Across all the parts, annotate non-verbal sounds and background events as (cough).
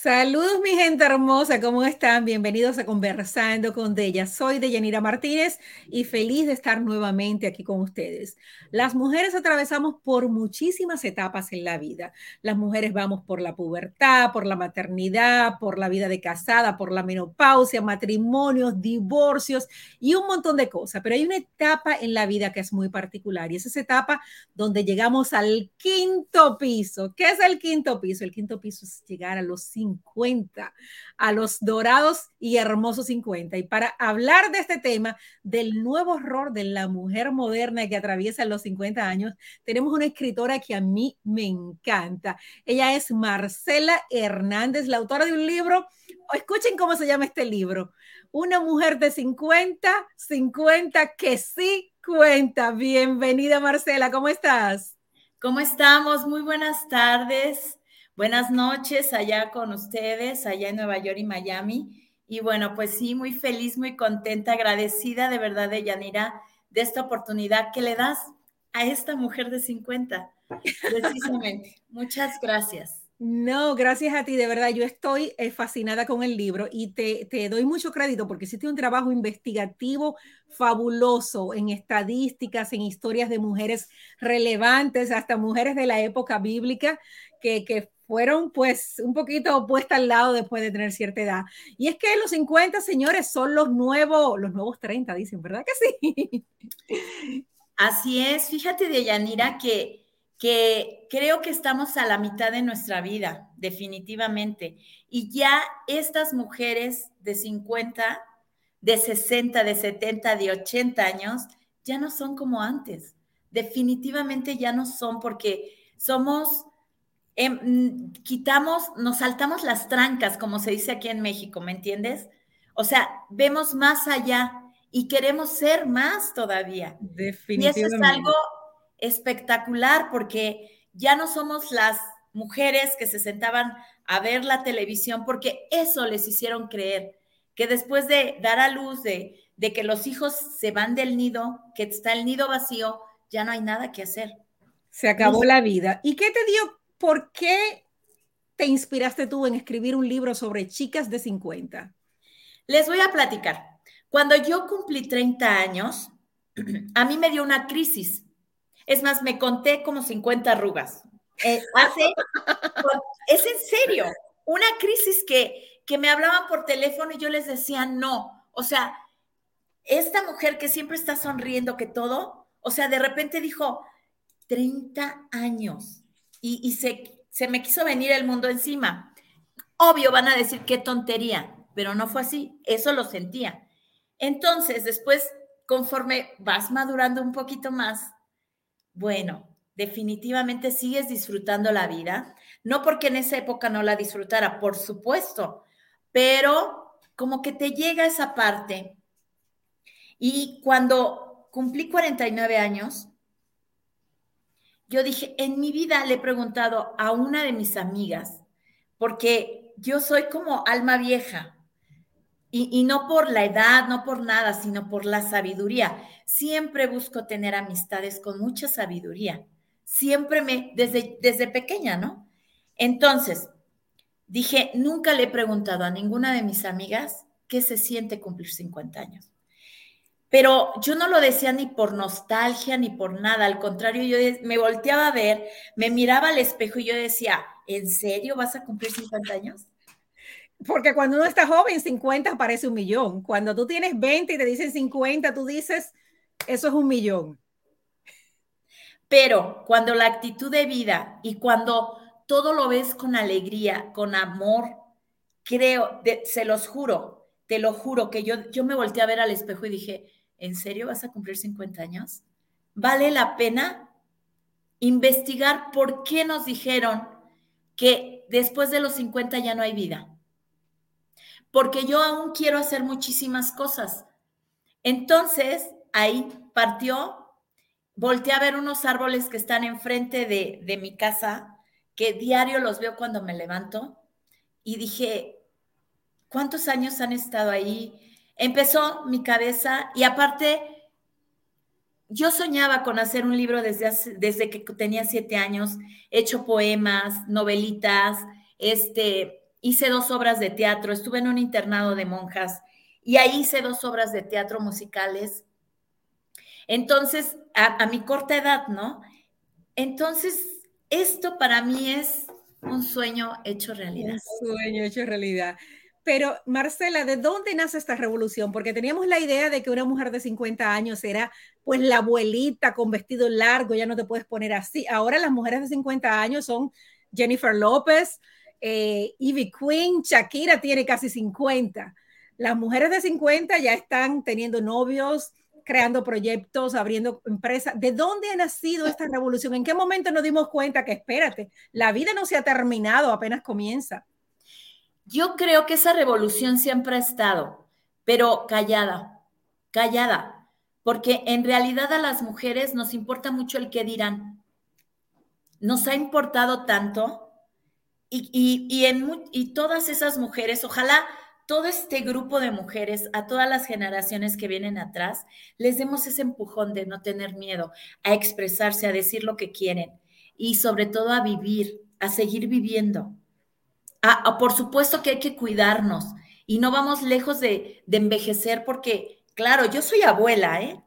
Saludos mi gente hermosa, ¿cómo están? Bienvenidos a Conversando con Della. Soy Deyanira Martínez y feliz de estar nuevamente aquí con ustedes. Las mujeres atravesamos por muchísimas etapas en la vida. Las mujeres vamos por la pubertad, por la maternidad, por la vida de casada, por la menopausia, matrimonios, divorcios y un montón de cosas. Pero hay una etapa en la vida que es muy particular y es esa etapa donde llegamos al quinto piso. ¿Qué es el quinto piso? El quinto piso es llegar a los cinco 50, a los dorados y hermosos 50. Y para hablar de este tema, del nuevo error de la mujer moderna que atraviesa los 50 años, tenemos una escritora que a mí me encanta. Ella es Marcela Hernández, la autora de un libro. Escuchen cómo se llama este libro. Una mujer de 50, 50 que sí cuenta. Bienvenida Marcela, ¿cómo estás? ¿Cómo estamos? Muy buenas tardes. Buenas noches allá con ustedes, allá en Nueva York y Miami. Y bueno, pues sí, muy feliz, muy contenta, agradecida de verdad de Yanira de esta oportunidad que le das a esta mujer de 50, precisamente. (laughs) Muchas gracias. No, gracias a ti, de verdad, yo estoy eh, fascinada con el libro y te, te, doy mucho crédito porque hiciste un trabajo investigativo fabuloso en estadísticas, en historias de mujeres relevantes, hasta mujeres de la época bíblica, que, que fueron pues un poquito puestas al lado después de tener cierta edad. Y es que los 50, señores, son los nuevos, los nuevos 30, dicen, ¿verdad que sí? (laughs) Así es, fíjate de Yanira que, que creo que estamos a la mitad de nuestra vida, definitivamente. Y ya estas mujeres de 50, de 60, de 70, de 80 años, ya no son como antes. Definitivamente ya no son porque somos Em, quitamos, nos saltamos las trancas, como se dice aquí en México, ¿me entiendes? O sea, vemos más allá y queremos ser más todavía. Definitivamente. Y eso es algo espectacular porque ya no somos las mujeres que se sentaban a ver la televisión porque eso les hicieron creer, que después de dar a luz, de, de que los hijos se van del nido, que está el nido vacío, ya no hay nada que hacer. Se acabó la vida. ¿Y qué te dio ¿por qué te inspiraste tú en escribir un libro sobre chicas de 50? Les voy a platicar. Cuando yo cumplí 30 años, a mí me dio una crisis. Es más, me conté como 50 arrugas. Eh, es en serio, una crisis que, que me hablaban por teléfono y yo les decía no. O sea, esta mujer que siempre está sonriendo, que todo, o sea, de repente dijo, 30 años y, se, se me quiso venir el mundo encima. Obvio, van a decir qué tontería, pero no fue así, eso lo sentía. Entonces, después, conforme vas madurando un poquito más, bueno, definitivamente sigues disfrutando la vida, no porque en esa época no la disfrutara, por supuesto, pero como que te llega esa parte. Y cuando cumplí 49 años, yo dije, en mi vida le he preguntado a una de mis amigas, porque yo soy como alma vieja, y, no por la edad, no por nada, sino por la sabiduría. Siempre busco tener amistades con mucha sabiduría. Siempre me, desde, desde pequeña, ¿no? Entonces, dije, nunca le he preguntado a ninguna de mis amigas qué se siente cumplir 50 años. Pero yo no lo decía ni por nostalgia ni por nada, al contrario, yo me volteaba a ver, me miraba al espejo y yo decía, ¿en serio vas a cumplir 50 años? Porque cuando uno está joven, 50 parece un millón. Cuando tú tienes 20 y te dicen 50, tú dices, eso es un millón. Pero cuando la actitud de vida y cuando todo lo ves con alegría, con amor, creo, se los juro, te lo juro, que yo, yo me volteé a ver al espejo y dije, ¿en serio vas a cumplir 50 años? ¿Vale la pena investigar por qué nos dijeron que después de los 50 ya no hay vida? Porque yo aún quiero hacer muchísimas cosas. Entonces, ahí partió, volteé a ver unos árboles que están enfrente de, de mi casa, que diario los veo cuando me levanto, y dije, ¿cuántos años han estado ahí? Empezó mi cabeza y aparte, yo soñaba con hacer un libro desde, desde que tenía siete años, hecho poemas, novelitas, este, hice dos obras de teatro, estuve en un internado de monjas y ahí hice dos obras de teatro musicales. Entonces, a, a mi corta edad, ¿no? Entonces, esto para mí es un sueño hecho realidad. Un sueño hecho realidad. Pero Marcela, ¿de dónde nace esta revolución? Porque teníamos la idea de que una mujer de 50 años era pues la abuelita con vestido largo, ya no te puedes poner así. Ahora las mujeres de 50 años son Jennifer López, eh, Ivy Queen, Shakira tiene casi 50. Las mujeres de 50 ya están teniendo novios, creando proyectos, abriendo empresas. ¿De dónde ha nacido esta revolución? ¿En qué momento nos dimos cuenta que, espérate, la vida no se ha terminado, apenas comienza? Yo creo que esa revolución siempre ha estado, pero callada, callada, porque en realidad a las mujeres nos importa mucho el qué dirán. Nos ha importado tanto y, en, y todas esas mujeres, ojalá todo este grupo de mujeres, a todas las generaciones que vienen atrás, les demos ese empujón de no tener miedo, a expresarse, a decir lo que quieren y sobre todo a vivir, a seguir viviendo por supuesto que hay que cuidarnos y no vamos lejos de, envejecer porque, claro, yo soy abuela, ¿eh?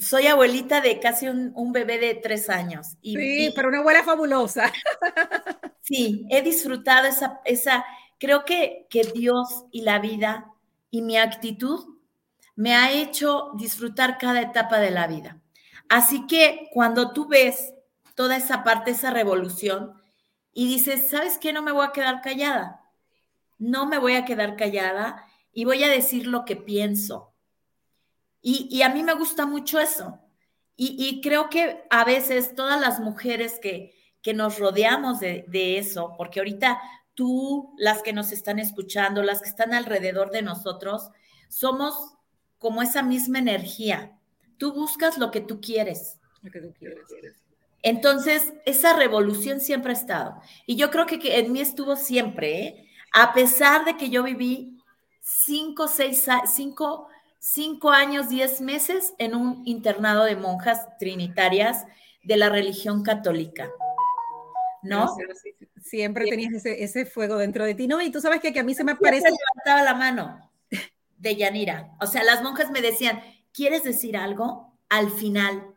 Soy abuelita de casi un, bebé de tres años. Y, sí, pero una abuela fabulosa. (laughs) Sí, he disfrutado esa, esa creo que, que Dios y la vida y mi actitud me ha hecho disfrutar cada etapa de la vida. Así que cuando tú ves toda esa parte, esa revolución, y dices, ¿sabes qué? No me voy a quedar callada. No me voy a quedar callada y voy a decir lo que pienso. Y, a mí me gusta mucho eso. Y, creo que a veces todas las mujeres que, que nos rodeamos de, de eso, porque ahorita tú, las que nos están escuchando, las que están alrededor de nosotros, somos como esa misma energía. Tú buscas lo que tú quieres. Lo que tú quieres. Entonces, esa revolución siempre ha estado. Y yo creo que, en mí estuvo siempre, ¿eh? a pesar de que yo viví cinco, seis, cinco, cinco años, diez meses en un internado de monjas trinitarias de la religión católica. ¿No? Siempre tenías ese, fuego dentro de ti, ¿no? Y tú sabes que, que a mí se me parece... levantaba la mano de Yanira. O sea, las monjas me decían, ¿quieres decir algo? Al final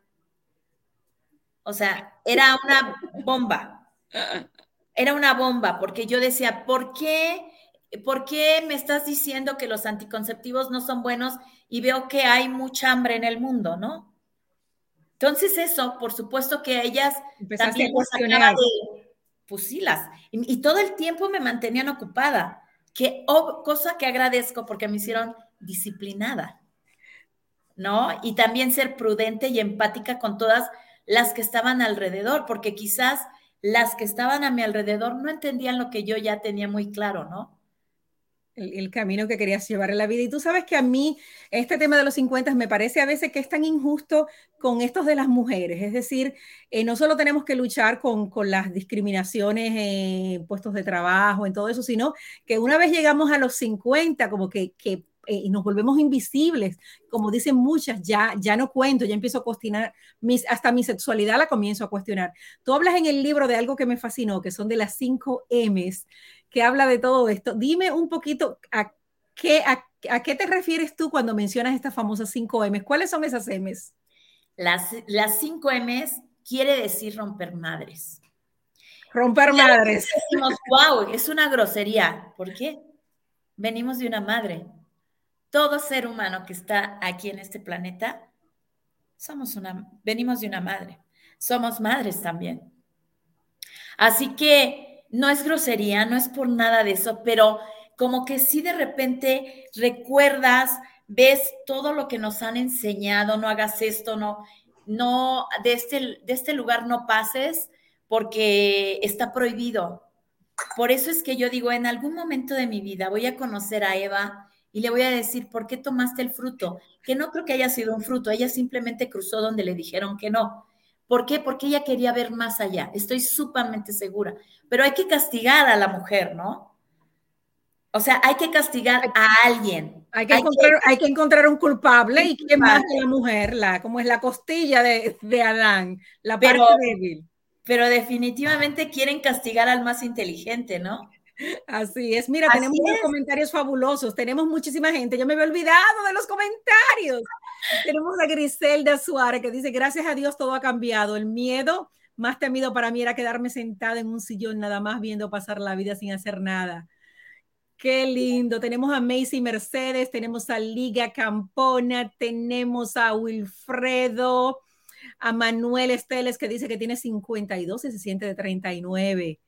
o sea, era una bomba. Era una bomba, porque yo decía, ¿por qué, ¿por qué me estás diciendo que los anticonceptivos no son buenos y veo que hay mucha hambre en el mundo, ¿no? Entonces eso, por supuesto que ellas también a de, pues sí, las, y, todo el tiempo me mantenían ocupada, que, cosa que agradezco porque me hicieron disciplinada, ¿no? Y también ser prudente y empática con todas las que estaban alrededor, porque quizás las que estaban a mi alrededor no entendían lo que yo ya tenía muy claro, ¿no? El, camino que querías llevar en la vida. Y tú sabes que a mí este tema de los 50 me parece a veces que es tan injusto con estos de las mujeres. Es decir, eh, no solo tenemos que luchar con, con las discriminaciones en puestos de trabajo, en todo eso, sino que una vez llegamos a los 50, como que eh, y nos volvemos invisibles, como dicen muchas, ya, ya no cuento, ya empiezo a cuestionar, mis, hasta mi sexualidad la comienzo a cuestionar. Tú hablas en el libro de algo que me fascinó, que son de las cinco M's, que habla de todo esto. Dime un poquito a qué, a, qué te refieres tú cuando mencionas estas famosas cinco M's. ¿Cuáles son esas M's? Las, las cinco M's quiere decir romper madres. Romper madres. Decimos, wow, es una grosería. ¿Por qué? Venimos de una madre todo ser humano que está aquí en este planeta, somos una, venimos de una madre, somos madres también. Así que no es grosería, no es por nada de eso, pero como que si de repente recuerdas, ves todo lo que nos han enseñado, no hagas esto, no, no, de este, de este lugar no pases porque está prohibido. Por eso es que yo digo, en algún momento de mi vida voy a conocer a Eva y le voy a decir, ¿por qué tomaste el fruto? Que no creo que haya sido un fruto, ella simplemente cruzó donde le dijeron que no. ¿Por qué? Porque ella quería ver más allá, estoy sumamente segura. Pero hay que castigar a la mujer, ¿no? O sea, hay que castigar a alguien. Hay que, encontrar, un culpable y quién más que la mujer, la, como es la costilla de, Adán, la parte débil. Pero definitivamente quieren castigar al más inteligente, ¿no? Así es. Mira, tenemos comentarios fabulosos. Tenemos muchísima gente. Yo me había olvidado de los comentarios. (laughs) tenemos a Griselda Suárez que dice, gracias a Dios todo ha cambiado. El miedo más temido para mí era quedarme sentada en un sillón nada más viendo pasar la vida sin hacer nada. Qué lindo. Tenemos a Macy Mercedes, tenemos a Liga Campona, tenemos a Wilfredo, a Manuel Esteles que dice que tiene 52 y se siente de 39.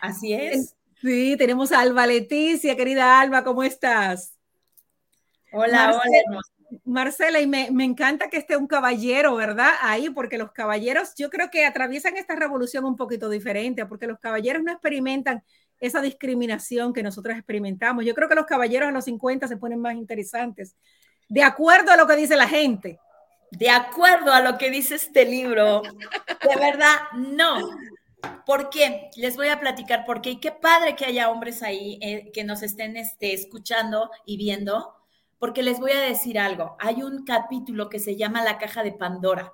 Así es. Sí, tenemos a Alba Leticia, querida Alba, ¿cómo estás? Hola, hola. Marcela, y me, me, encanta que esté un caballero, ¿verdad? Ahí, porque los caballeros, yo creo que atraviesan esta revolución un poquito diferente, porque los caballeros no experimentan esa discriminación que nosotros experimentamos. Yo creo que los caballeros a los 50 se ponen más interesantes, de acuerdo a lo que dice la gente. De acuerdo a lo que dice este libro, de verdad, no. ¿Por qué? Les voy a platicar por qué. Y qué padre que haya hombres ahí eh, que nos estén este, escuchando y viendo, porque les voy a decir algo. Hay un capítulo que se llama La caja de Pandora.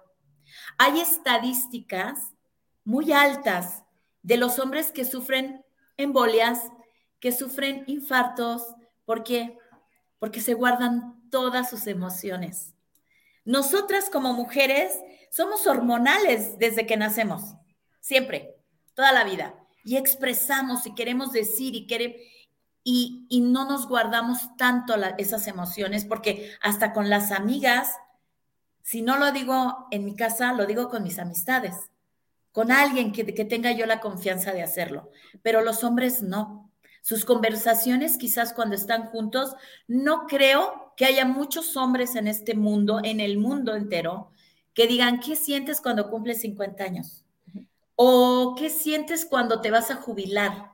Hay estadísticas muy altas de los hombres que sufren embolias, que sufren infartos. ¿Por qué? Porque se guardan todas sus emociones. Nosotras como mujeres somos hormonales desde que nacemos, siempre, toda la vida. Y expresamos y queremos decir y queremos... Y, y, no nos guardamos tanto esas emociones porque hasta con las amigas, si no lo digo en mi casa, lo digo con mis amistades con alguien que, tenga yo la confianza de hacerlo, pero los hombres no. Sus conversaciones quizás cuando están juntos, no creo que haya muchos hombres en este mundo, en el mundo entero, que digan, ¿qué sientes cuando cumples 50 años? ¿O qué sientes cuando te vas a jubilar?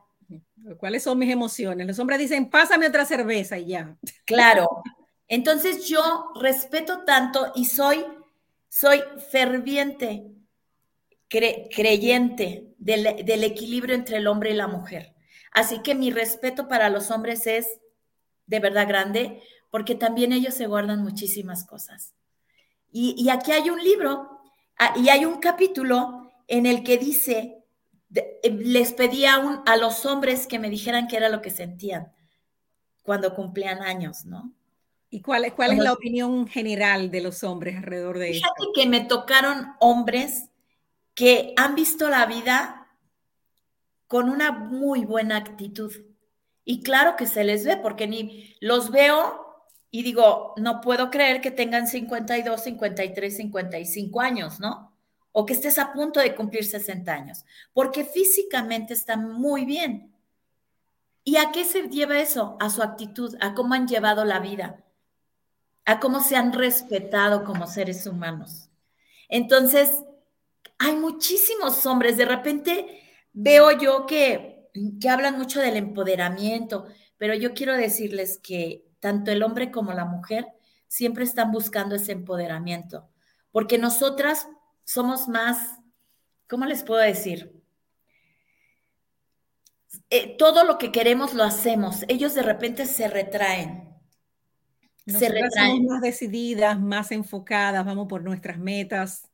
¿Cuáles son mis emociones? Los hombres dicen, pásame otra cerveza y ya. (laughs) Claro. Entonces yo respeto tanto y soy, soy ferviente creyente del, equilibrio entre el hombre y la mujer. Así que mi respeto para los hombres es de verdad grande, porque también ellos se guardan muchísimas cosas. Y, aquí hay un libro ah, y hay un capítulo en el que dice, eh, les pedía a los hombres que me dijeran qué era lo que sentían cuando cumplían años, ¿no? ¿Y cuál, cuál es la opinión general de los hombres alrededor de Fíjate que me tocaron hombres que han visto la vida con una muy buena actitud. Y claro que se les ve, porque ni los veo y digo, no puedo creer que tengan 52, 53, 55 años, ¿no? O que estés a punto de cumplir 60 años, porque físicamente están muy bien. ¿Y a qué se lleva eso? A su actitud, a cómo han llevado la vida, a cómo se han respetado como seres humanos. Entonces, hay muchísimos hombres, de repente veo yo que, que hablan mucho del empoderamiento, pero yo quiero decirles que tanto el hombre como la mujer siempre están buscando ese empoderamiento, porque nosotras somos más, ¿cómo les puedo decir? Eh, todo lo que queremos lo hacemos, ellos de repente se retraen. se retraen. más decididas, más enfocadas, vamos por nuestras metas.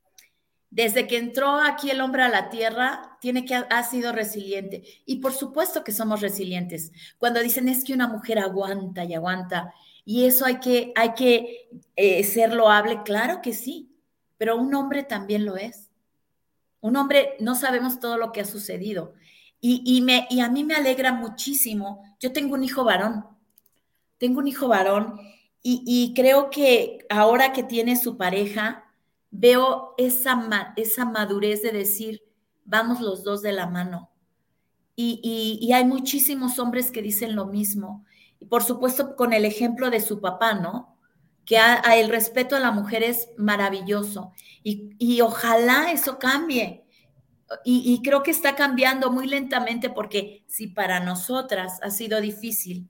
Desde que entró aquí el hombre a la tierra, tiene que ha sido resiliente. Y por supuesto que somos resilientes. Cuando dicen es que una mujer aguanta y aguanta, y eso hay que, hay que eh, ser loable, claro que sí, pero un hombre también lo es. Un hombre, no sabemos todo lo que ha sucedido. Y, me, y a mí me alegra muchísimo. Yo tengo un hijo varón, tengo un hijo varón, y, y creo que ahora que tiene su pareja, veo esa, esa madurez de decir, vamos los dos de la mano. Y, hay muchísimos hombres que dicen lo mismo. Y por supuesto, con el ejemplo de su papá, ¿no? Que el respeto a la mujer es maravilloso. Y, ojalá eso cambie. Y, creo que está cambiando muy lentamente porque si para nosotras ha sido difícil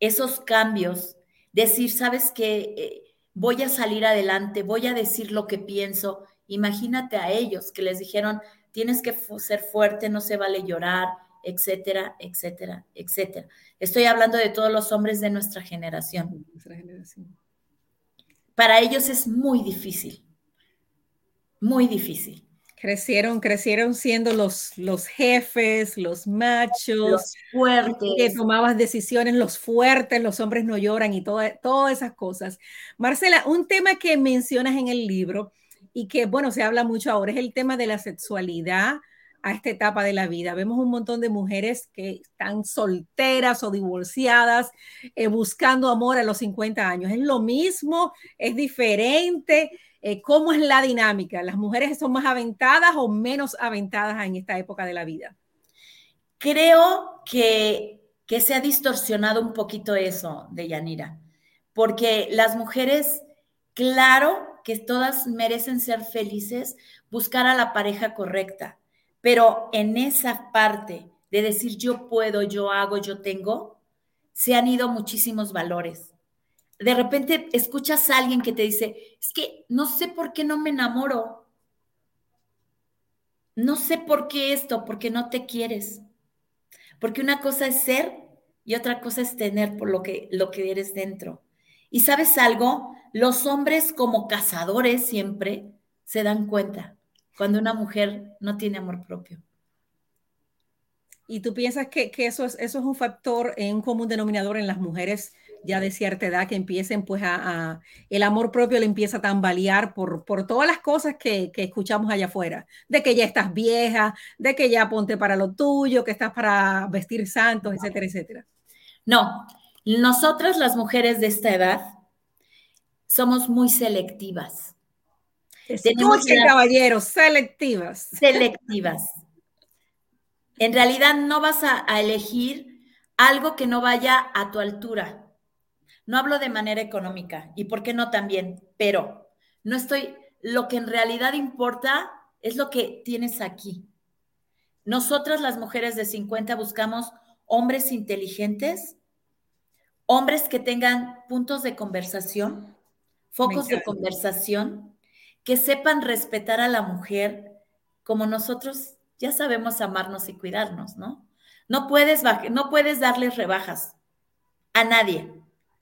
esos cambios, decir, sabes que eh, voy a salir adelante, voy a decir lo que pienso. Imagínate a ellos que les dijeron, tienes que ser fuerte, no se vale llorar, etcétera, etcétera, etcétera. Estoy hablando de todos los hombres de nuestra generación. Para ellos es muy difícil, muy difícil. Crecieron, crecieron siendo los, los jefes, los machos, los fuertes. Que tomabas decisiones, los fuertes, los hombres no lloran y todas esas cosas. Marcela, un tema que mencionas en el libro y que, bueno, se habla mucho ahora es el tema de la sexualidad a esta etapa de la vida. Vemos un montón de mujeres que están solteras o divorciadas, eh, buscando amor a los 50 años. ¿Es lo mismo? ¿Es diferente? Eh, ¿Cómo es la dinámica? ¿Las mujeres son más aventadas o menos aventadas en esta época de la vida? Creo que, que se ha distorsionado un poquito eso de Yanira, porque las mujeres, claro que todas merecen ser felices, buscar a la pareja correcta, pero en esa parte de decir yo puedo, yo hago, yo tengo, se han ido muchísimos valores de repente escuchas a alguien que te dice, es que no sé por qué no me enamoro. No sé por qué esto, porque no te quieres. Porque una cosa es ser y otra cosa es tener por lo que, lo que eres dentro. Y sabes algo, los hombres como cazadores siempre se dan cuenta cuando una mujer no tiene amor propio. ¿Y tú piensas que, eso, es, eso es un factor, en un común denominador en las mujeres ya de cierta edad que empiecen pues a, el amor propio le empieza a tambalear por, por todas las cosas que, que, escuchamos allá afuera, de que ya estás vieja, de que ya ponte para lo tuyo, que estás para vestir santos, etcétera, etcétera. No, nosotras las mujeres de esta edad somos muy selectivas. Tenemos caballeros, selectivas. Selectivas. En realidad no vas a elegir algo que no vaya a tu altura. No hablo de manera económica, y por qué no también, pero no estoy, lo que en realidad importa es lo que tienes aquí. Nosotras las mujeres de 50 buscamos hombres inteligentes, hombres que tengan puntos de conversación, focos de conversación, que sepan respetar a la mujer como nosotros ya sabemos amarnos y cuidarnos, ¿no? No puedes, no puedes darles rebajas a nadie.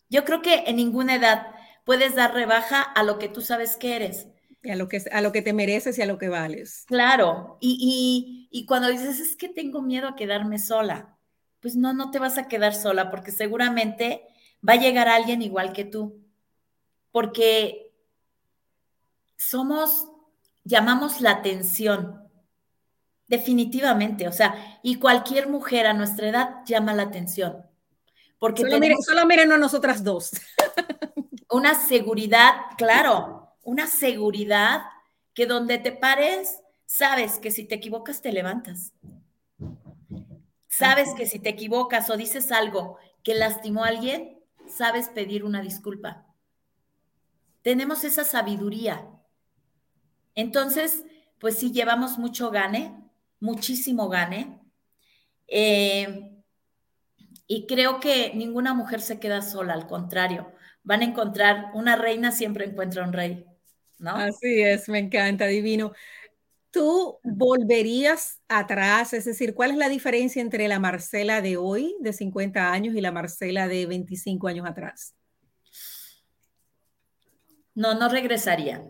Yo creo que en ninguna edad puedes dar rebaja a lo que tú sabes que eres. Y a lo que, a lo que te mereces y a lo que vales. Claro, y, y, cuando dices, es que tengo miedo a quedarme sola, pues no, no te vas a quedar sola porque seguramente va a llegar alguien igual que tú. Porque somos, llamamos la atención, definitivamente, o sea, y cualquier mujer a nuestra edad llama la atención. Porque solo, miren, solo miren a nosotras dos. (laughs) Una seguridad, claro, una seguridad que donde te pares, sabes que si te equivocas te levantas. Sabes que si te equivocas o dices algo que lastimó a alguien, sabes pedir una disculpa. Tenemos esa sabiduría. Entonces, pues sí, llevamos mucho gane, muchísimo gane. Eh, y creo que ninguna mujer se queda sola, al contrario, van a encontrar, una reina siempre encuentra un rey, ¿no? Así es, me encanta, divino. ¿Tú volverías atrás? Es decir, ¿cuál es la diferencia entre la Marcela de hoy, de 50 años, y la Marcela de 25 años atrás? No, no regresaría.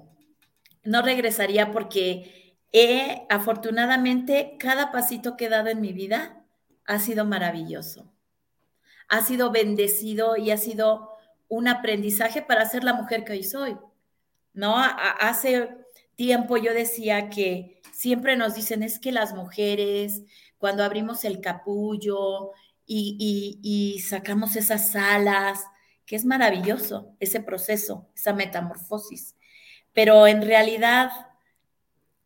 No regresaría porque he, afortunadamente, cada pasito que he dado en mi vida ha sido maravilloso ha sido bendecido y ha sido un aprendizaje para ser la mujer que hoy soy. ¿No? hace tiempo yo decía que siempre nos dicen es que las mujeres, cuando abrimos el capullo y, y sacamos esas alas, que es maravilloso ese proceso, esa metamorfosis. Pero en realidad,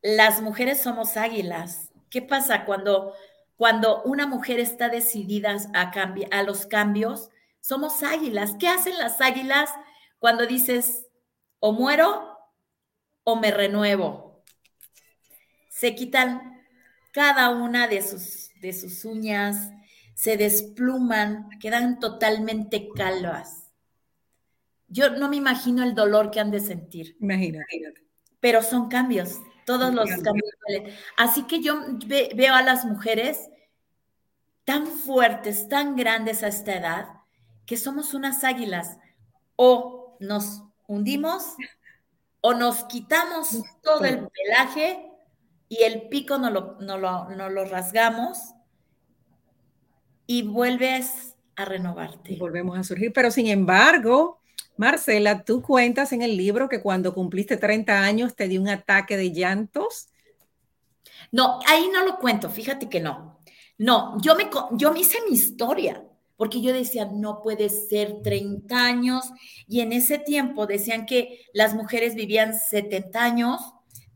las mujeres somos águilas. ¿Qué pasa cuando cuando una mujer está decidida a, a los cambios, somos águilas. ¿Qué hacen las águilas cuando dices o muero o me renuevo? Se quitan cada una de sus, de sus uñas, se despluman, quedan totalmente calvas. Yo no me imagino el dolor que han de sentir. Imagínate. Pero son cambios todos los cambios. Así que yo veo a las mujeres tan fuertes, tan grandes a esta edad, que somos unas águilas. O nos hundimos o nos quitamos todo el pelaje y el pico no lo, no lo, no lo rasgamos y vuelves a renovarte. Y volvemos a surgir, pero sin embargo, Marcela, tú cuentas en el libro que cuando cumpliste 30 años te dio un ataque de llantos. No, ahí no lo cuento, fíjate que no. No, yo me, yo me hice mi historia, porque yo decía, no puede ser 30 años, y en ese tiempo decían que las mujeres vivían 70 años,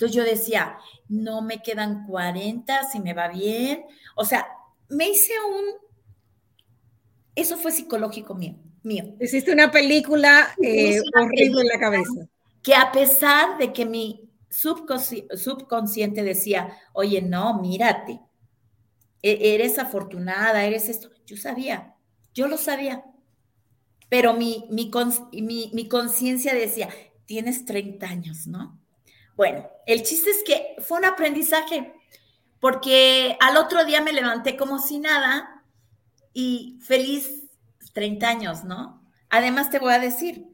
entonces yo decía, no me quedan 40, si me va bien. O sea, me hice un... Eso fue psicológico mío. Mío. Hiciste una película eh, horrible en la cabeza. Que a pesar de que mi subconsciente decía, oye, no, mírate, e-, eres afortunada, eres esto, yo sabía, yo lo sabía. Pero mi, mi, mi, mi conciencia decía, tienes 30 años, ¿no? Bueno, el chiste es que fue un aprendizaje, porque al otro día me levanté como si nada y feliz 30 años, ¿no? Además te voy a decir,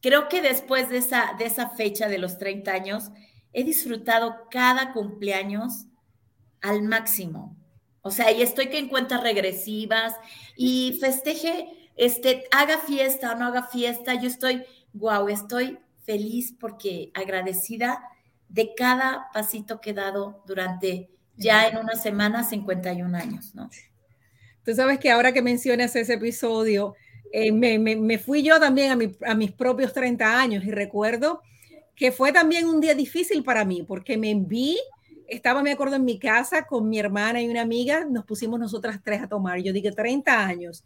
creo que después de esa, de esa fecha de los 30 años, he disfrutado cada cumpleaños al máximo. O sea, y estoy que en cuentas regresivas y festeje, este, haga fiesta o no haga fiesta, yo estoy, wow, estoy feliz porque agradecida de cada pasito que he dado durante ya en una semana 51 años, ¿no? Tú sabes que ahora que mencionas ese episodio, eh, me, me, fui yo también a, a, mis propios 30 años y recuerdo que fue también un día difícil para mí porque me vi, estaba, me acuerdo, en mi casa con mi hermana y una amiga, nos pusimos nosotras tres a tomar. Yo dije 30 años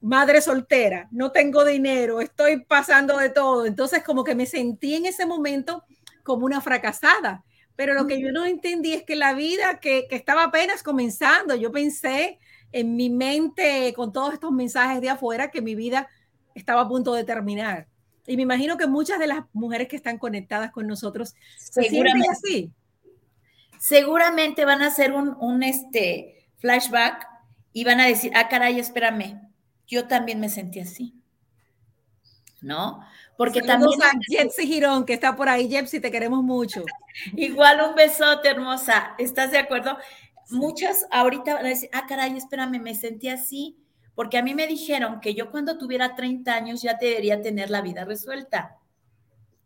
madre soltera, no tengo dinero, estoy pasando de todo. Entonces como que me sentí en ese momento como una fracasada. Pero lo que yo no entendí es que la vida que, que estaba apenas comenzando, yo pensé en mi mente con todos estos mensajes de afuera que mi vida estaba a punto de terminar. Y me imagino que muchas de las mujeres que están conectadas con nosotros se sienten así. Seguramente van a hacer un, un este, flashback y van a decir, ah, caray, espérame, yo también me sentí así. ¿No? Porque también. A Girón, que está por ahí. Jepsi, te queremos mucho. (laughs) Igual un besote, hermosa. ¿Estás de acuerdo? Muchas ahorita van a decir, ah, caray, espérame, me sentí así. Porque a mí me dijeron que yo cuando tuviera 30 años ya debería tener la vida resuelta.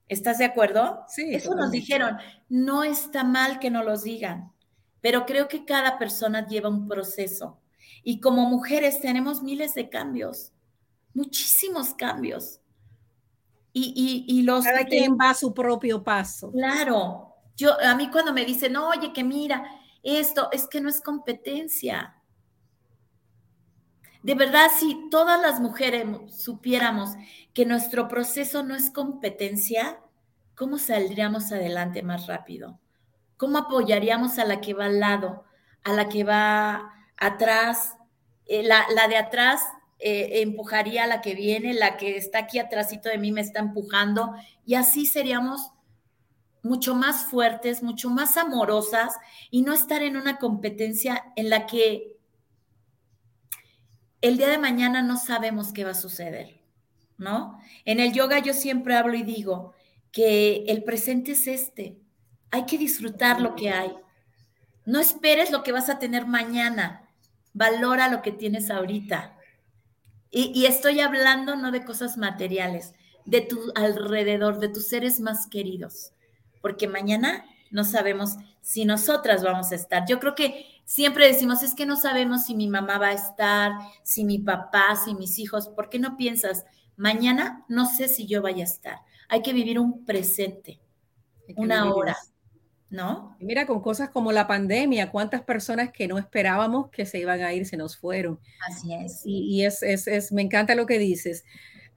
¿Estás de acuerdo? Sí. Eso nos dijeron. No está mal que nos los digan, pero creo que cada persona lleva un proceso. Y como mujeres tenemos miles de cambios, muchísimos cambios. Y, y, los... Cada quien va a su propio paso. Claro. Yo, a mí cuando me dicen, oye, que mira, esto es que no es competencia. De verdad, si todas las mujeres supiéramos que nuestro proceso no es competencia, ¿cómo saldríamos adelante más rápido? ¿Cómo apoyaríamos a la que va al lado, a la que va atrás, eh, la, de atrás eh, empujaría a la que viene, la que está aquí atrásito de mí me está empujando y así seríamos mucho más fuertes, mucho más amorosas y no estar en una competencia en la que el día de mañana no sabemos qué va a suceder, ¿no? En el yoga yo siempre hablo y digo que el presente es este, hay que disfrutar lo que hay. No esperes lo que vas a tener mañana valora lo que tienes ahorita. Y, estoy hablando no de cosas materiales, de tu alrededor, de tus seres más queridos, porque mañana no sabemos si nosotras vamos a estar. Yo creo que siempre decimos, es que no sabemos si mi mamá va a estar, si mi papá, si mis hijos, ¿por qué no piensas? Mañana no sé si yo vaya a estar. Hay que vivir un presente, una hora. ¿no? mira, con cosas como la pandemia, cuántas personas que no esperábamos que se iban a ir se nos fueron. Así es. Y, es, es, es, me encanta lo que dices.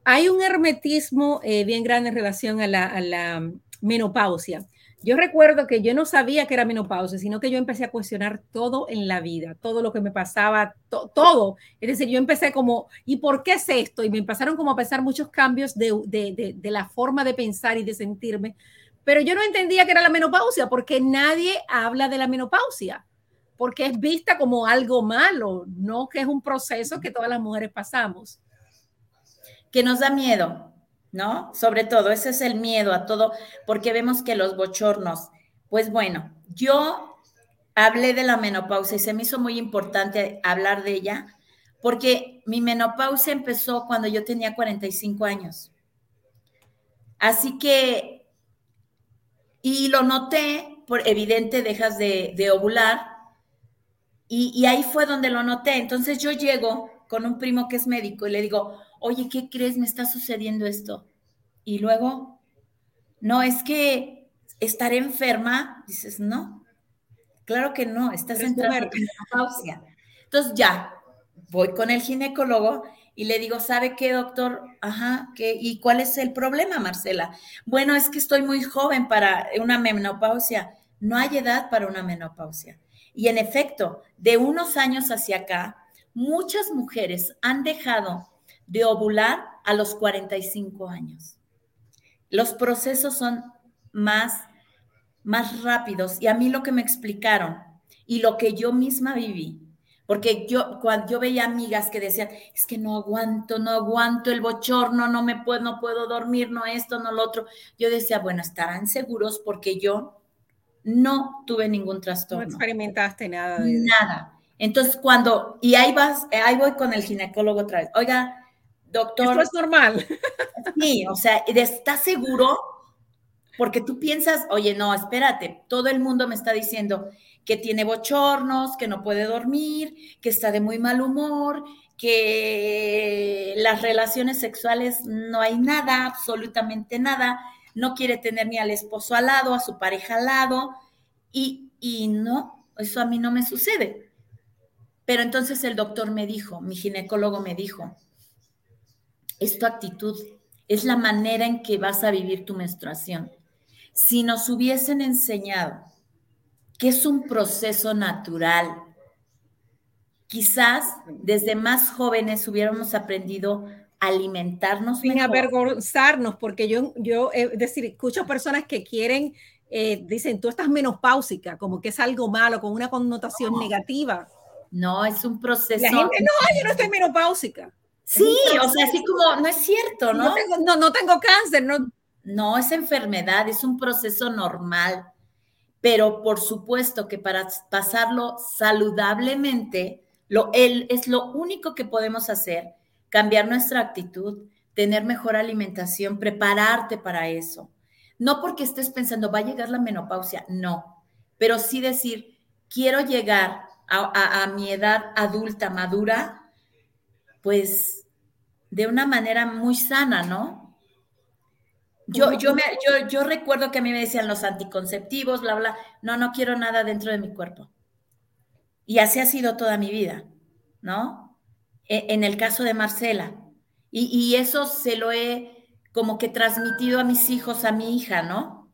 Hay un hermetismo eh, bien grande en relación a la, a la, menopausia. Yo recuerdo que yo no sabía que era menopausia, sino que yo empecé a cuestionar todo en la vida, todo lo que me pasaba, todo. Es decir, yo empecé como, ¿y por qué es esto? Y me empezaron como a pensar muchos cambios de, de, de la forma de pensar y de sentirme pero yo no entendía que era la menopausia porque nadie habla de la menopausia, porque es vista como algo malo, no que es un proceso que todas las mujeres pasamos. Que nos da miedo, ¿no? Sobre todo, ese es el miedo a todo, porque vemos que los bochornos Pues bueno, yo hablé de la menopausia y se me hizo muy importante hablar de ella porque mi menopausia empezó cuando yo tenía 45 años. Así que, y lo noté, por evidente, dejas de, ovular, y, y, ahí fue donde lo noté. Entonces yo llego con un primo que es médico y le digo, oye, ¿qué crees? Me está sucediendo esto. Y luego, no, es que estaré enferma. Dices, no, claro que no, estás en menopausia. Entonces ya, voy con el ginecólogo y le digo, ¿sabe qué, doctor? Ajá, ¿qué? ¿Y cuál es el problema, Marcela? Bueno, es que estoy muy joven para una menopausia. No hay edad para una menopausia. Y en efecto, de unos años hacia acá, muchas mujeres han dejado de ovular a los 45 años. Los procesos son más, más rápidos. Y a mí lo que me explicaron y lo que yo misma viví porque yo, cuando yo veía amigas que decían, es que no aguanto, no aguanto el bochorno, no me puedo, no puedo dormir, no esto, no lo otro. Yo decía, bueno, estarán seguros porque yo no tuve ningún trastorno. No experimentaste nada de Nada. Entonces, cuando, y ahí vas, ahí voy con el ginecólogo otra vez. Oiga, doctor. Esto es normal. (laughs) Sí, o sea, ¿estás seguro? Porque tú piensas, oye, no, espérate, todo el mundo me está diciendo, que tiene bochornos, que no puede dormir, que está de muy mal humor, que las relaciones sexuales no hay nada, absolutamente nada, no quiere tener ni al esposo al lado, a su pareja al lado, y, y no, eso a mí no me sucede. Pero entonces el doctor me dijo, mi ginecólogo me dijo, es tu actitud, es la manera en que vas a vivir tu menstruación. Si nos hubiesen enseñado que es un proceso natural. Quizás desde más jóvenes hubiéramos aprendido a alimentarnos sin avergonzarnos, porque yo, yo, es decir, escucho personas que quieren, eh, dicen, tú estás menopáusica, como que es algo malo, con una connotación negativa. No, es un proceso. La gente, no, yo no estoy menopáusica. Sí, o sea, así como, no es cierto, ¿no? No tengo, no, no tengo cáncer, no. No, es enfermedad, es un proceso normal pero por supuesto que para pasarlo saludablemente, lo, él, es lo único que podemos hacer, cambiar nuestra actitud, tener mejor alimentación, prepararte para eso. No porque estés pensando, va a llegar la menopausia, no, pero sí decir, quiero llegar a, a mi edad adulta, madura, pues de una manera muy sana, ¿no? Yo, yo, me, yo, yo recuerdo que a mí me decían los anticonceptivos, bla, bla. No, no quiero nada dentro de mi cuerpo. Y así ha sido toda mi vida, ¿no? E, en el caso de Marcela. Y, y, eso se lo he como que transmitido a mis hijos, a mi hija, ¿no?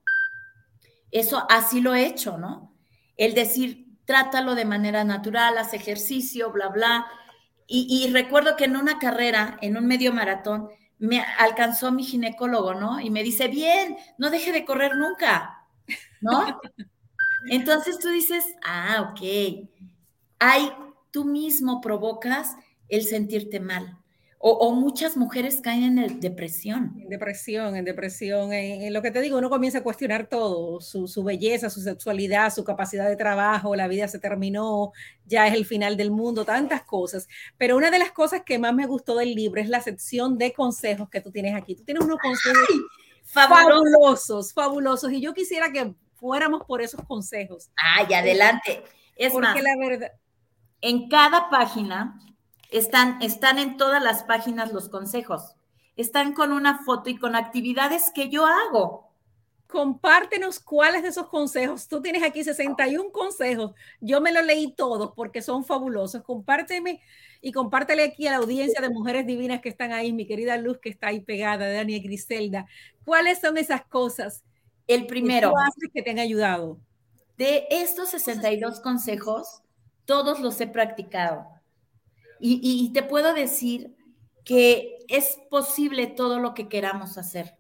Eso así lo he hecho, ¿no? El decir, trátalo de manera natural, haz ejercicio, bla, bla. Y, y recuerdo que en una carrera, en un medio maratón, me alcanzó mi ginecólogo, ¿no? Y me dice, bien, no deje de correr nunca, ¿no? (laughs) Entonces tú dices, ah, ok, hay, tú mismo provocas el sentirte mal. O, muchas mujeres caen en depresión. En depresión, en depresión. En, lo que te digo, uno comienza a cuestionar todo, su, su, belleza, su sexualidad, su capacidad de trabajo, la vida se terminó, ya es el final del mundo, tantas cosas. Pero una de las cosas que más me gustó del libro es la sección de consejos que tú tienes aquí. Tú tienes unos consejos fabulosos, fabulosos. Y yo quisiera que fuéramos por esos consejos. Ay, adelante. Es Porque la verdad. En cada página están, están en todas las páginas los consejos. Están con una foto y con actividades que yo hago. Compártenos cuáles de esos consejos. Tú tienes aquí 61 consejos. Yo me los leí todos porque son fabulosos. Compárteme y compártele aquí a la audiencia de mujeres divinas que están ahí, mi querida Luz que está ahí pegada, Dani y Griselda. ¿Cuáles son esas cosas? El primero. Que, que te han ayudado. De estos 62 consejos, todos los he practicado. Y, te puedo decir que es posible todo lo que queramos hacer.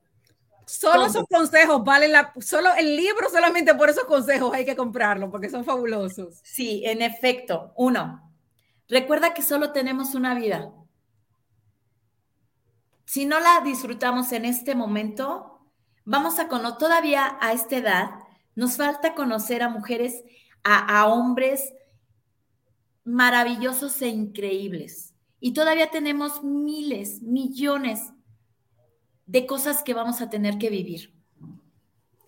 Solo esos consejos valen la, solo el libro solamente por esos consejos hay que comprarlo porque son fabulosos. Sí, en efecto. Uno, recuerda que solo tenemos una vida. Si no la disfrutamos en este momento, vamos a conocer, todavía a esta edad, Nos falta conocer a mujeres, a, a hombres maravillosos e increíbles. Y todavía tenemos miles, millones de cosas que vamos a tener que vivir.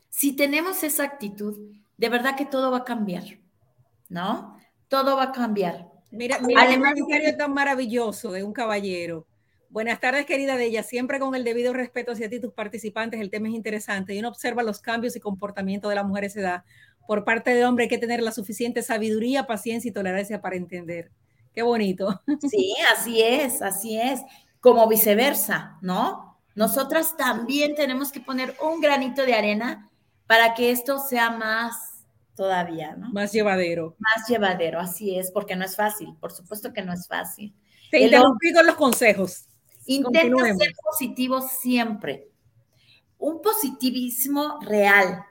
Si tenemos esa actitud, de verdad que todo va a cambiar, ¿no? Todo va a cambiar. Mira, mira el comentario tan maravilloso de un caballero. Buenas tardes, querida de ella. Siempre con el debido respeto hacia ti, tus participantes, el tema es interesante y uno observa los cambios y comportamiento de la mujer a esa edad. Por parte del hombre hay que tener la suficiente sabiduría, paciencia y tolerancia para entender. Qué bonito. (laughs) Sí, así es, así es. Como viceversa, ¿no? Nosotras también tenemos que poner un granito de arena para que esto sea más todavía, ¿no? Más llevadero. Más llevadero, así es, porque no es fácil, por supuesto que no es fácil. Te interrumpí con los consejos. Intenta ser positivo siempre. Un positivismo real.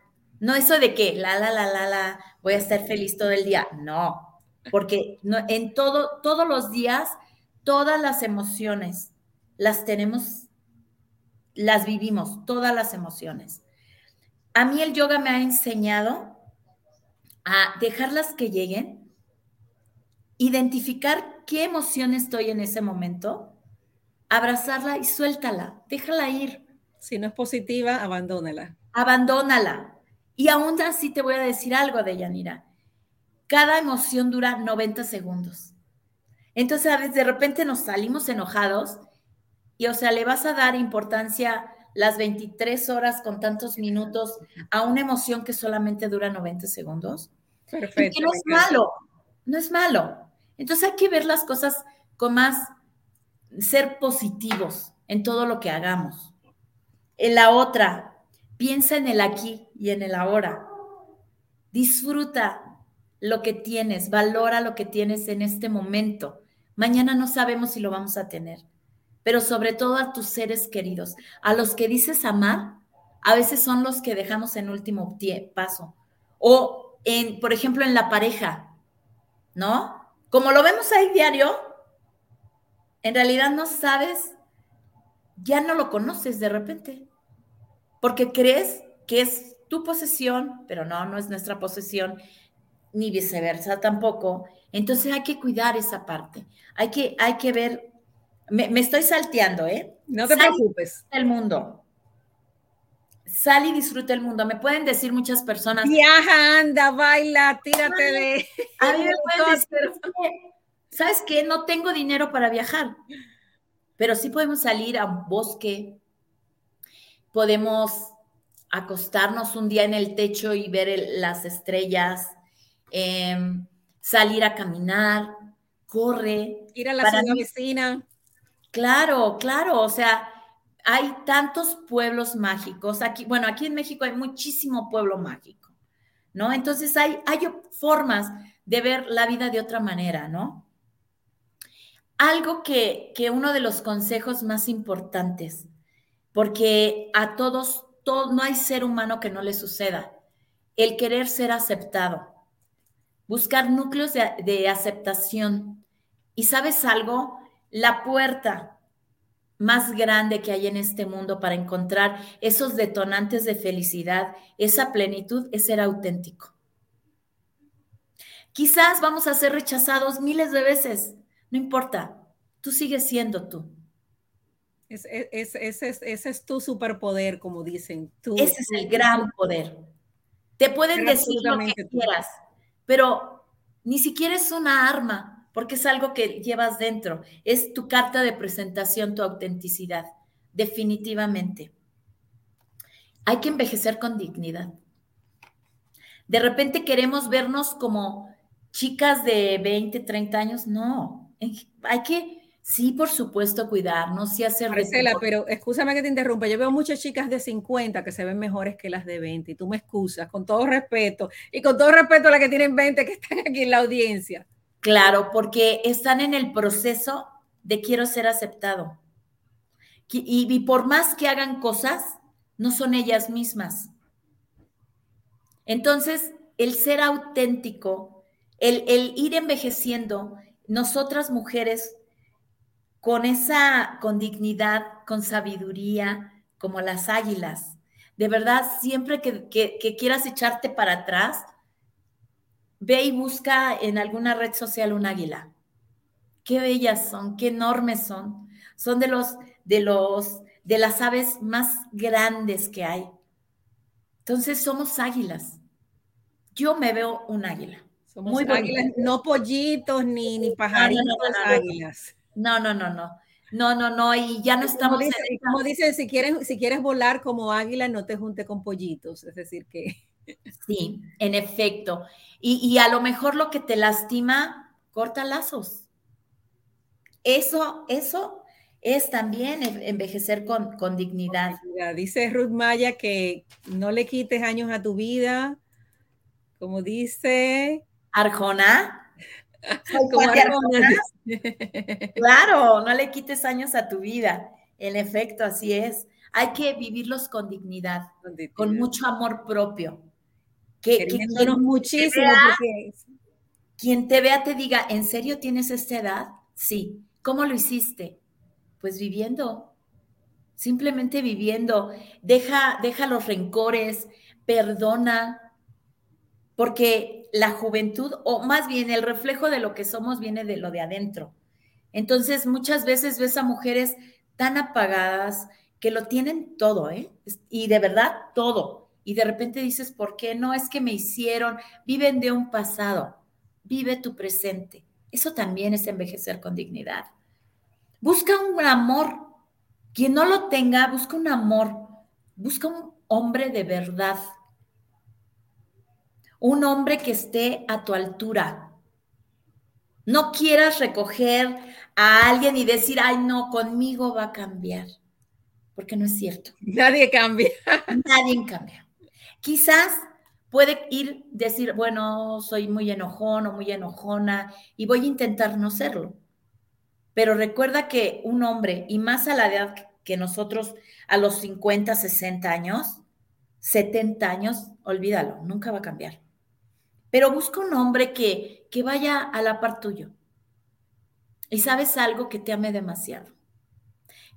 No eso de que la, la, la, la, la, voy a estar feliz todo el día. No, porque no, en todo, todos los días, todas las emociones las tenemos, las vivimos, todas las emociones. A mí el yoga me ha enseñado a dejarlas que lleguen, identificar qué emoción estoy en ese momento abrazarla y suéltala, déjala ir. Si no es positiva, abandónala. Abandónala. Y aún así te voy a decir algo de Yanira. Cada emoción dura 90 segundos. Entonces, a veces de repente nos salimos enojados y, o sea, le vas a dar importancia las 23 horas con tantos minutos a una emoción que solamente dura 90 segundos. Perfecto. Y no es malo, no es malo. Entonces hay que ver las cosas con más ser positivos en todo lo que hagamos. En la otra, piensa en el aquí y en el ahora. Disfruta lo que tienes, valora lo que tienes en este momento. Mañana no sabemos si lo vamos a tener, pero sobre todo a tus seres queridos, a los que dices amar, a veces son los que dejamos en último paso. O en, por ejemplo, en la pareja, ¿no? Como lo vemos ahí diario, en realidad no sabes, ya no lo conoces de repente, porque crees que es tu posesión, pero no, no es nuestra posesión, ni viceversa tampoco. Entonces hay que cuidar esa parte, hay que, hay que ver, me, estoy salteando, ¿eh? No te preocupes. El mundo. Sal y disfruta el mundo. Me pueden decir muchas personas. Viaja, anda, baila, tírate de. (laughs) A mí me pueden decir, ¿sabes qué? No tengo dinero para viajar, pero sí podemos salir a un bosque, podemos acostarnos un día en el techo y ver las estrellas, em, salir a caminar, corre. Ir a la ciudad vecina. Claro, claro, o sea, hay tantos pueblos mágicos. Aquí, bueno, aquí en México hay muchísimo pueblo mágico, ¿no? Entonces hay, hay formas de ver la vida de otra manera, ¿no? algo que, uno de los consejos más importantes, porque a todos, no hay ser humano que no le suceda, el querer ser aceptado, buscar núcleos de, de aceptación. Y sabes algo, la puerta más grande que hay en este mundo para encontrar esos detonantes de felicidad, esa plenitud, es ser auténtico. Quizás vamos a ser rechazados miles de veces, no importa, tú sigues siendo tú. Ese es tu superpoder, como dicen. ese es el gran poder. Te pueden decir lo que quieras, pero ni siquiera es una arma, porque es algo que llevas dentro. Es tu carta de presentación, tu autenticidad, definitivamente. Hay que envejecer con dignidad. De repente queremos vernos como chicas de 20, 30 años. No, hay que, sí, por supuesto, cuidarnos y hacer... Marcela, pero escúchame que te interrumpa. Yo veo muchas chicas de 50 que se ven mejores que las de 20 y tú me excusas, con todo respeto, y con todo respeto a las que tienen 20 que están aquí en la audiencia. Claro, porque están en el proceso de quiero ser aceptado. Y, por más que hagan cosas, no son ellas mismas. Entonces, el ser auténtico, el, el ir envejeciendo, nosotras mujeres con esa, con dignidad, con sabiduría, como las águilas, De verdad, siempre que, que quieras echarte para atrás, ve y busca en alguna red social un águila. Qué bellas son, qué enormes son. Son de los, de los, de las aves más grandes que hay. Entonces somos águilas. Yo me veo un águila. Somos Muy águilas, no pollitos ni, ni pajaritos, no, no, no, águilas. No, no, no, no. No, no, no, y ya no estamos. Como dicen, como dice, si quieres, si quieres volar como águila, no te junte con pollitos. Es decir, que. (laughs) Sí, en efecto. Y, y a lo mejor lo que te lastima, corta lazos. Eso, eso es también envejecer con, con dignidad. Dice Ruth Maya que no le quites años a tu vida, como dice Arjona. (laughs) claro, no le quites años a tu vida. En efecto, así es. Hay que vivirlos con dignidad, con, mucho amor propio. Que, que muchísimo. quien te vea te diga, ¿en serio tienes esta edad? Sí. ¿Cómo lo hiciste? Pues viviendo, simplemente viviendo. Deja, deja los rencores, perdona, porque la juventud, o más bien el reflejo de lo que somos, viene de lo de adentro. Entonces, muchas veces ves a mujeres tan apagadas que lo tienen todo, ¿eh? Y de verdad todo. Y de repente dices, ¿por qué no? Es que me hicieron, viven de un pasado, vive tu presente. Eso también es envejecer con dignidad. Busca un amor. Quien no lo tenga, busca un amor. Busca un hombre de verdad. Un hombre que esté a tu altura. No quieras recoger a alguien y decir, ay, no, conmigo va a cambiar. Porque no es cierto. Nadie cambia. Nadie cambia. Quizás puede ir, decir, bueno, soy muy enojón o muy enojona y voy a intentar no serlo. Pero recuerda que un hombre, y más a la edad que nosotros, a los 50, 60 años, 70 años, olvídalo, nunca va a cambiar. Pero busca un hombre que, que vaya a la par tuyo. Y sabes algo que te ame demasiado.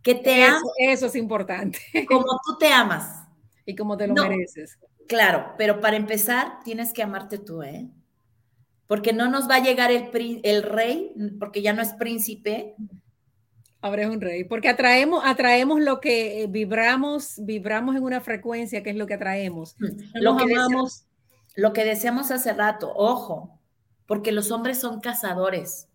Que te eso, eso es importante. Como tú te amas. Y como te lo mereces. Claro, pero para empezar tienes que amarte tú, ¿eh? porque no nos va a llegar el, el rey, porque ya no es príncipe. Ahora es un rey, porque atraemos, atraemos lo que eh, vibramos, vibramos en una frecuencia, que es lo que atraemos. Mm, lo, que deseamos, lo que deseamos hace rato, ojo, porque los hombres son cazadores.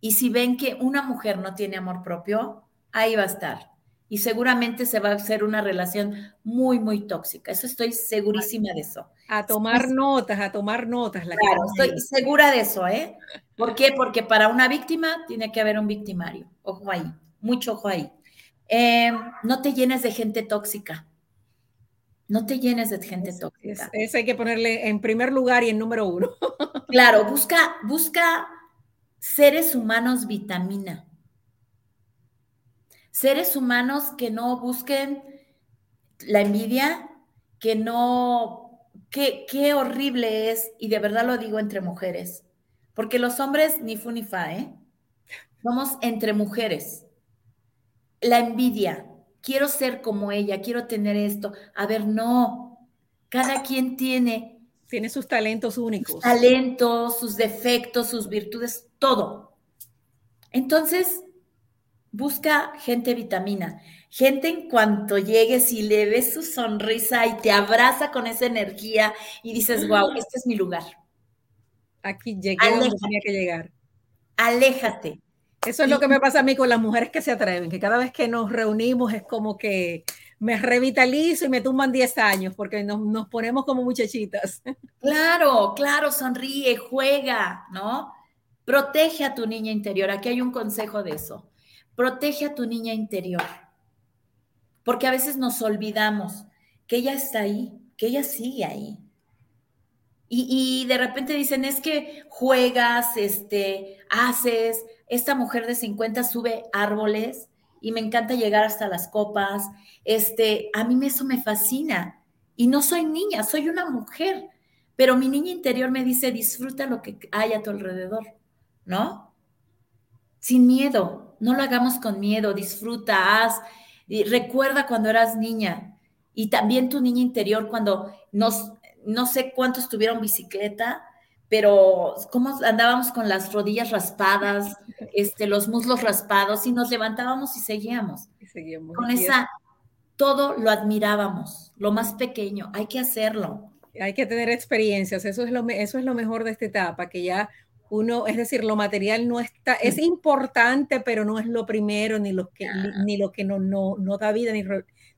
Y si ven que una mujer no tiene amor propio, ahí va a estar y seguramente se va a hacer una relación muy, muy tóxica. Eso estoy segurísima de eso. A tomar notas, a tomar notas. La claro, estoy segura de eso, ¿eh? ¿Por qué? Porque para una víctima tiene que haber un victimario. Ojo ahí, mucho ojo ahí. Eh, no te llenes de gente tóxica. No te llenes de gente tóxica. Eso hay que ponerle en primer lugar y en número uno. (laughs) claro, busca, busca seres humanos vitamina seres humanos que no busquen la envidia, que no, qué, qué horrible es, y de verdad lo digo entre mujeres, porque los hombres ni fu ni fa, ¿eh? Somos entre mujeres. La envidia, quiero ser como ella, quiero tener esto. A ver, no, cada quien tiene... Tiene sus talentos únicos. Sus talentos, sus defectos, sus virtudes, todo. Entonces, Busca gente vitamina, gente en cuanto llegues y le ves su sonrisa y te abraza con esa energía y dices, wow, este es mi lugar. Aquí llegué donde tenía que llegar. Aléjate. Eso es lo que me pasa a mí con las mujeres que se atreven, que cada vez que nos reunimos es como que me revitalizo y me tumban 10 años porque nos, nos ponemos como muchachitas. Claro, claro, sonríe, juega, ¿no? Protege a tu niña interior. Aquí hay un consejo de eso Protege a tu niña interior, porque a veces nos olvidamos que ella está ahí, que ella sigue ahí. Y, de repente dicen, es que juegas, este, haces, esta mujer de 50 sube árboles y me encanta llegar hasta las copas, este, a mí eso me fascina. Y no soy niña, soy una mujer, pero mi niña interior me dice, disfruta lo que hay a tu alrededor, ¿no? Sin miedo, no lo hagamos con miedo, disfruta, haz, y recuerda cuando eras niña Y también tu niña interior cuando nos, no sé cuántos tuvieron bicicleta, pero cómo andábamos con las rodillas raspadas, (laughs) este, los muslos raspados y nos levantábamos y seguíamos. Y seguíamos con esa, todo lo admirábamos, lo más pequeño, hay que hacerlo. Hay que tener experiencias, eso es lo, eso es lo mejor de esta etapa, que ya uno, es decir, lo material no está, es importante, pero no es lo primero, ni lo que, ni, lo que no, no, no da vida, ni,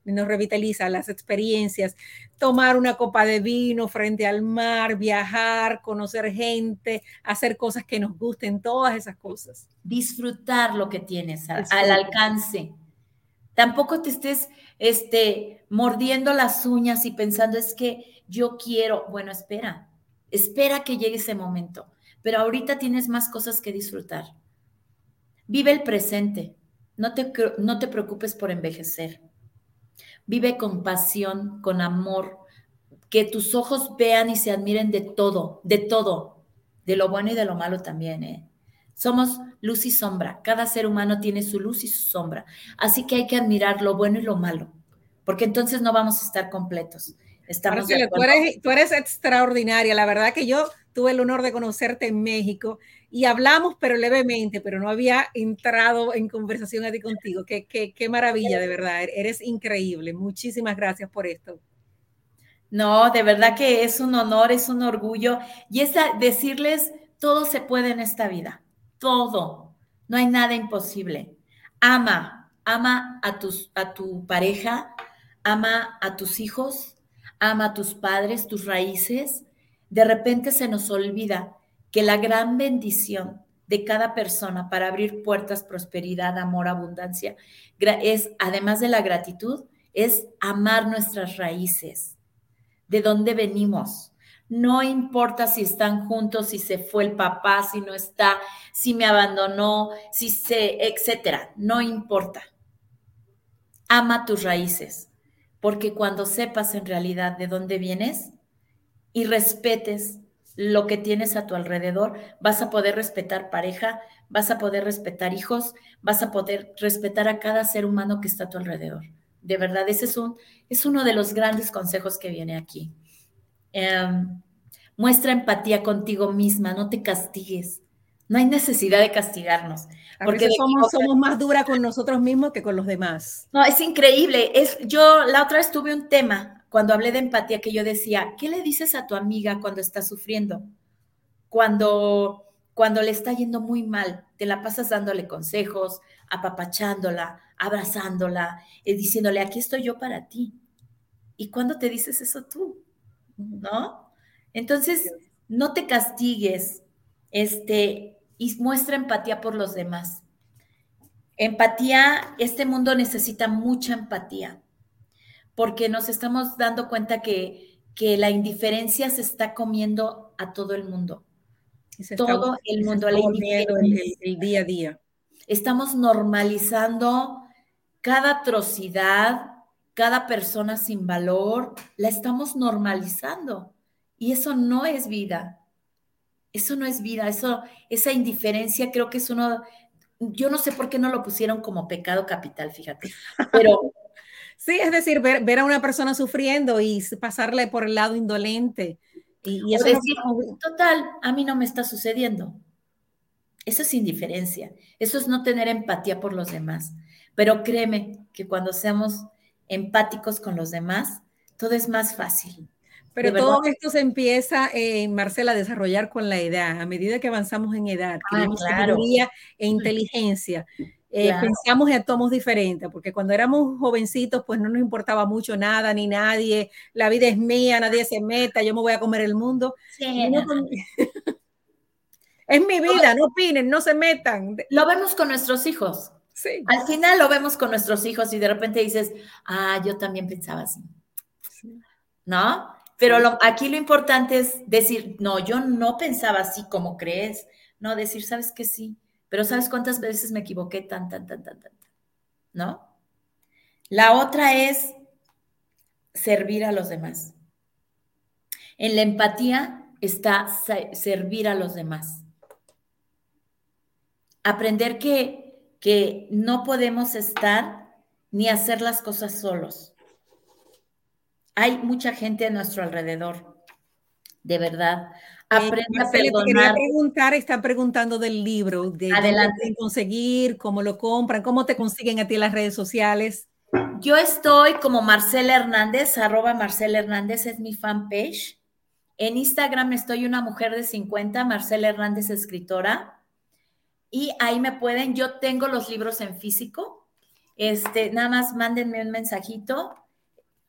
nos revitaliza. Las experiencias, tomar una copa de vino frente al mar, viajar, conocer gente, hacer cosas que nos gusten, todas esas cosas. Disfrutar lo que tienes al, alcance. Tampoco te estés este, mordiendo las uñas y pensando es que yo quiero, bueno, espera, espera que llegue ese momento, pero ahorita tienes más cosas que disfrutar. Vive el presente, no te, no te preocupes por envejecer. Vive con pasión, con amor, que tus ojos vean y se admiren de todo, de todo, de lo bueno y de lo malo también. ¿eh? Somos luz y sombra. Cada ser humano tiene su luz y su sombra. Así que hay que admirar lo bueno y lo malo, porque entonces no vamos a estar completos. Estamos tú, eres, tú eres extraordinaria. La verdad que yo tuve el honor de conocerte en México y hablamos, pero levemente, pero no había entrado en conversación a ti contigo. Qué, qué, qué maravilla, de verdad. Eres increíble. Muchísimas gracias por esto. No, de verdad que es un honor, es un orgullo. Y es decirles, todo se puede en esta vida. Todo. No hay nada imposible. Ama, ama a, tus, a tu pareja, ama a tus hijos, ama a tus padres, tus raíces. De repente se nos olvida que la gran bendición de cada persona para abrir puertas, prosperidad, amor, abundancia, es, además de la gratitud, es amar nuestras raíces, de dónde venimos. No importa si están juntos, si se fue el papá, si no está, si me abandonó, si se, etcétera. No importa. Ama tus raíces, porque cuando sepas en realidad de dónde vienes y respetes lo que tienes a tu alrededor, vas a poder respetar pareja, vas a poder respetar hijos, vas a poder respetar a cada ser humano que está a tu alrededor. De verdad, ese es, un, es uno de los grandes consejos que viene aquí. Em, muestra empatía contigo misma, no te castigues. No hay necesidad de castigarnos. porque somos, somos más duras con nosotros mismos que con los demás. No, es increíble. Es, yo la otra vez tuve un tema cuando hablé de empatía que yo decía, ¿qué le dices a tu amiga cuando está sufriendo? Cuando, cuando le está yendo muy mal, te la pasas dándole consejos, apapachándola, abrazándola, y eh, diciéndole, aquí estoy yo para ti. ¿Y cuándo te dices eso tú? ¿No? Entonces, no te castigues, este, y muestra empatía por los demás. Empatía, este mundo necesita mucha empatía porque nos estamos dando cuenta que, que la indiferencia se está comiendo a todo el mundo. todo el mundo, la indiferencia. El, el día a día. Estamos normalizando cada atrocidad, cada persona sin valor, la estamos normalizando. Y eso no es vida. Eso no es vida. Eso, esa indiferencia creo que es uno, yo no sé por qué no lo pusieron como pecado capital, fíjate, pero Sí, es decir, ver, a una persona sufriendo y pasarle por el lado indolente. Y, eso decir, total, a mí no me está sucediendo. Eso es indiferencia, eso es no tener empatía por los demás. Pero créeme que cuando seamos empáticos con los demás, todo es más fácil. Pero todo esto se empieza, eh, Marcela, a desarrollar con la edad, a medida que avanzamos en edad, ah, claro. e inteligencia. Eh, pensamos y actuamos diferente, porque cuando éramos jovencitos, pues no nos importaba mucho nada ni nadie, la vida es mía, nadie se meta, yo me voy a comer el mundo. (laughs) es mi vida, no opinen, no se metan. Lo vemos con nuestros hijos. Sí. Al final lo vemos con nuestros hijos y de repente dices, ah, yo también pensaba así. ¿No? Pero aquí lo importante es decir, no, yo no pensaba así como crees. No, decir, ¿sabes que sí? Pero ¿sabes cuántas veces me equivoqué? Tan, tan, tan, tan, tan. ¿No? La otra es servir a los demás. En la empatía está servir a los demás. Aprender que, que no podemos estar ni hacer las cosas solos. hay mucha gente a nuestro alrededor, de verdad. Eh, Aprende a perdonar. quería preguntar, está preguntando del libro, de Adelante. conseguir, cómo lo compran, cómo te consiguen a ti en las redes sociales. Yo estoy como Marcela Hernández, arroba Marcela Hernández es mi fanpage. En Instagram estoy una mujer de 50, Marcela Hernández, escritora. Y ahí me pueden, yo tengo los libros en físico. Este, nada más mándenme un mensajito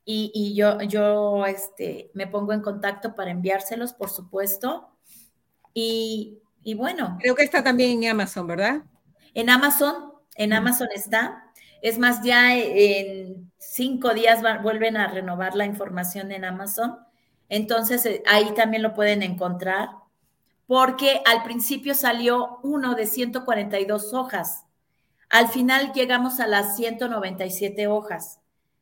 y, yo, yo este, me pongo en contacto para enviárselos, por supuesto. Y, y, bueno. Creo que está también en Amazon, ¿verdad? En Amazon, en Amazon está. Es más, ya en cinco días vuelven a renovar la información en Amazon. Entonces, eh, ahí también lo pueden encontrar, porque al principio salió uno de 142 hojas. Al final llegamos a las 197 hojas.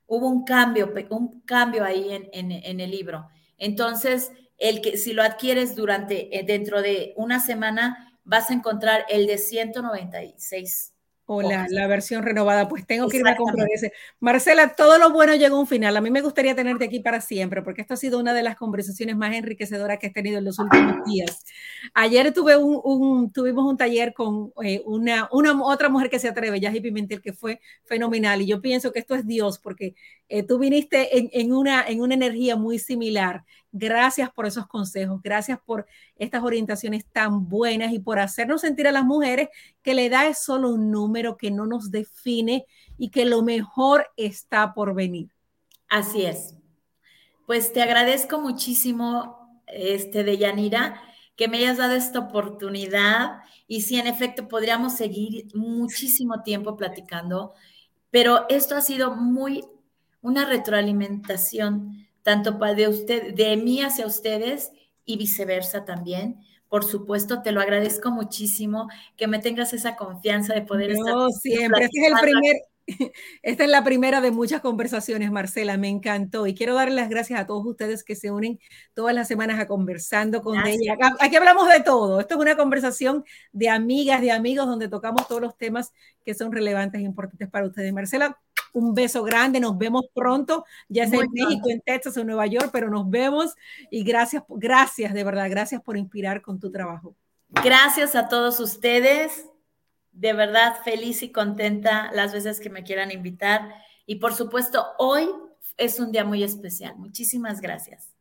Hubo un cambio, un cambio ahí en, en el libro. Entonces, el que si lo adquieres durante eh, dentro de una semana, vas a encontrar el de 196 o la, versión renovada, pues tengo que irme a comprar ese. Marcela, todo lo bueno llega a un final. A mí me gustaría tenerte aquí para siempre, porque esto ha sido una de las conversaciones más enriquecedoras que he tenido en los últimos días. Ayer tuve un, tuvimos un taller con eh, una, una otra mujer que se atreve, Yaji Pimentel, que fue fenomenal. Y yo pienso que esto es Dios, porque eh, tú viniste en, en, una, en una energía muy similar. Gracias por esos consejos, gracias por estas orientaciones tan buenas y por hacernos sentir a las mujeres que la edad es solo un número que no nos define y que lo mejor está por venir. Así es. Pues te agradezco muchísimo, este, de Yanira, que me hayas dado esta oportunidad y si en efecto podríamos seguir muchísimo tiempo platicando, pero esto ha sido muy una retroalimentación tanto de usted, de mí hacia ustedes y viceversa también. Por supuesto, te lo agradezco muchísimo que me tengas esa confianza de poder no, siempre. Este es el primer, (laughs) esta es la primera de muchas conversaciones, Marcela, me encantó y quiero darle las gracias a todos ustedes que se unen todas las semanas a conversando con ella. Aquí hablamos de todo, esto es una conversación de amigas, de amigos, donde tocamos todos los temas que son relevantes e importantes para ustedes. Marcela, un beso grande, nos vemos pronto, ya sea en México, en Texas o en Nueva York, pero nos vemos y gracias, gracias, de verdad, gracias por inspirar con tu trabajo. Gracias a todos ustedes, de verdad feliz y contenta las veces que me quieran invitar y por supuesto hoy es un día muy especial. Muchísimas gracias.